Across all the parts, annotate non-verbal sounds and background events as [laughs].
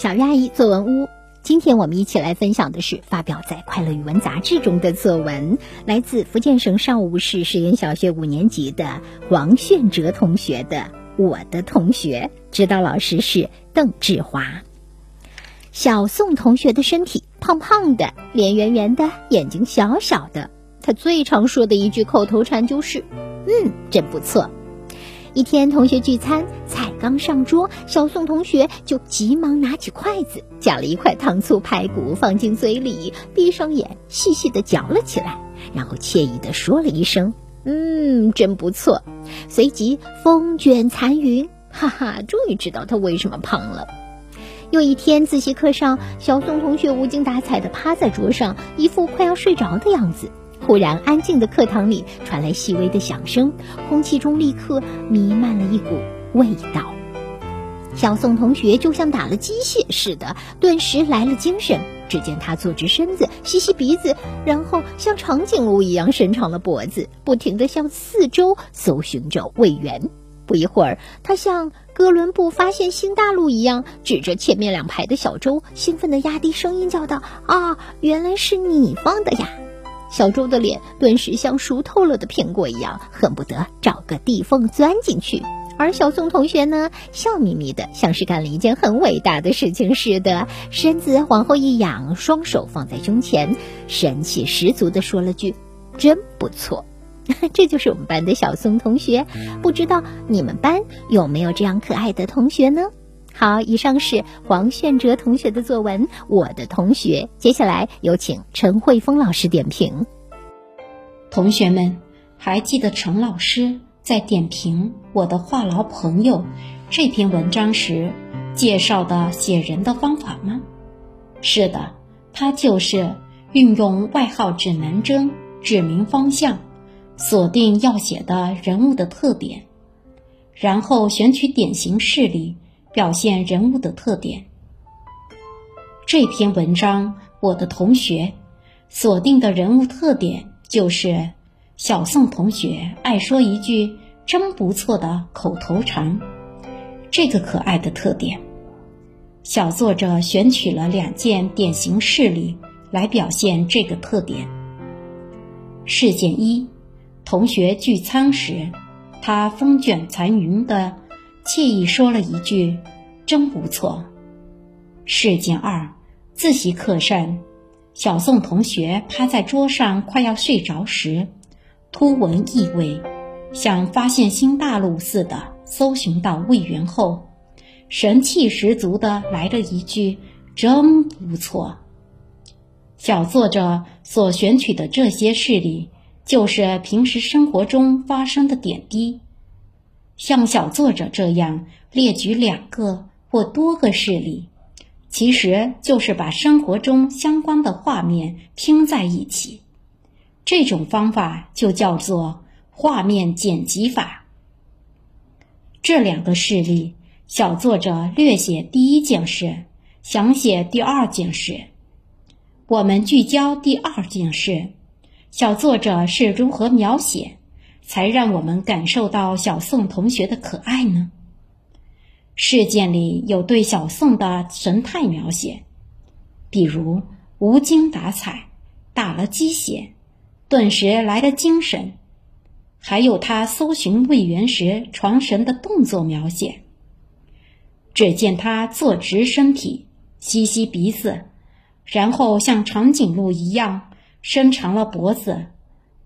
小鱼阿姨作文屋，今天我们一起来分享的是发表在《快乐语文》杂志中的作文，来自福建省邵武市实验小学五年级的王炫哲同学的《我的同学》，指导老师是邓志华。小宋同学的身体胖胖的，脸圆圆的，眼睛小小的。他最常说的一句口头禅就是：“嗯，真不错。”一天，同学聚餐，菜刚上桌，小宋同学就急忙拿起筷子，夹了一块糖醋排骨放进嘴里，闭上眼，细细的嚼了起来，然后惬意的说了一声：“嗯，真不错。”随即风卷残云，哈哈，终于知道他为什么胖了。又一天，自习课上，小宋同学无精打采的趴在桌上，一副快要睡着的样子。忽然，安静的课堂里传来细微的响声，空气中立刻弥漫了一股味道。小宋同学就像打了鸡血似的，顿时来了精神。只见他坐直身子，吸吸鼻子，然后像长颈鹿一样伸长了脖子，不停地向四周搜寻着味源。不一会儿，他像哥伦布发现新大陆一样，指着前面两排的小周，兴奋地压低声音叫道：“啊，原来是你放的呀！”小周的脸顿时像熟透了的苹果一样，恨不得找个地缝钻进去。而小宋同学呢，笑眯眯的，像是干了一件很伟大的事情似的，身子往后一仰，双手放在胸前，神气十足的说了句：“真不错。” [laughs] 这就是我们班的小宋同学。不知道你们班有没有这样可爱的同学呢？好，以上是黄炫哲同学的作文《我的同学》。接下来有请陈慧峰老师点评。同学们，还记得陈老师在点评《我的话痨朋友》这篇文章时介绍的写人的方法吗？是的，他就是运用外号指南针指明方向，锁定要写的人物的特点，然后选取典型事例。表现人物的特点。这篇文章，我的同学锁定的人物特点就是小宋同学爱说一句“真不错”的口头禅。这个可爱的特点，小作者选取了两件典型事例来表现这个特点。事件一：同学聚餐时，他风卷残云的。惬意说了一句：“真不错。”事件二：自习课上，小宋同学趴在桌上快要睡着时，突闻异味，像发现新大陆似的搜寻到味源后，神气十足的来了一句：“真不错。”小作者所选取的这些事例，就是平时生活中发生的点滴。像小作者这样列举两个或多个事例，其实就是把生活中相关的画面拼在一起。这种方法就叫做画面剪辑法。这两个事例，小作者略写第一件事，详写第二件事。我们聚焦第二件事，小作者是如何描写？才让我们感受到小宋同学的可爱呢。事件里有对小宋的神态描写，比如无精打采、打了鸡血、顿时来了精神，还有他搜寻魏源时传神的动作描写。只见他坐直身体，吸吸鼻子，然后像长颈鹿一样伸长了脖子，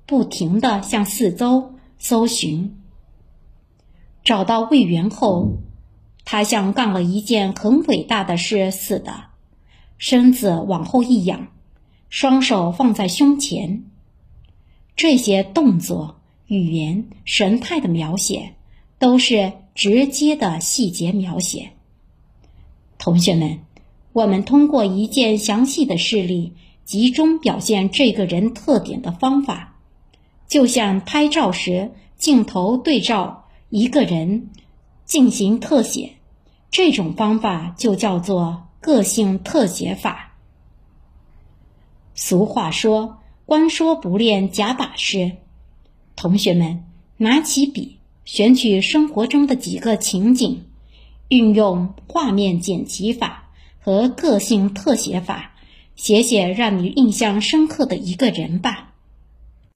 不停地向四周。搜寻，找到魏源后，他像干了一件很伟大的事似的，身子往后一仰，双手放在胸前。这些动作、语言、神态的描写，都是直接的细节描写。同学们，我们通过一件详细的事例，集中表现这个人特点的方法。就像拍照时镜头对照一个人进行特写，这种方法就叫做个性特写法。俗话说：“光说不练假把式。”同学们，拿起笔，选取生活中的几个情景，运用画面剪辑法和个性特写法，写写让你印象深刻的一个人吧。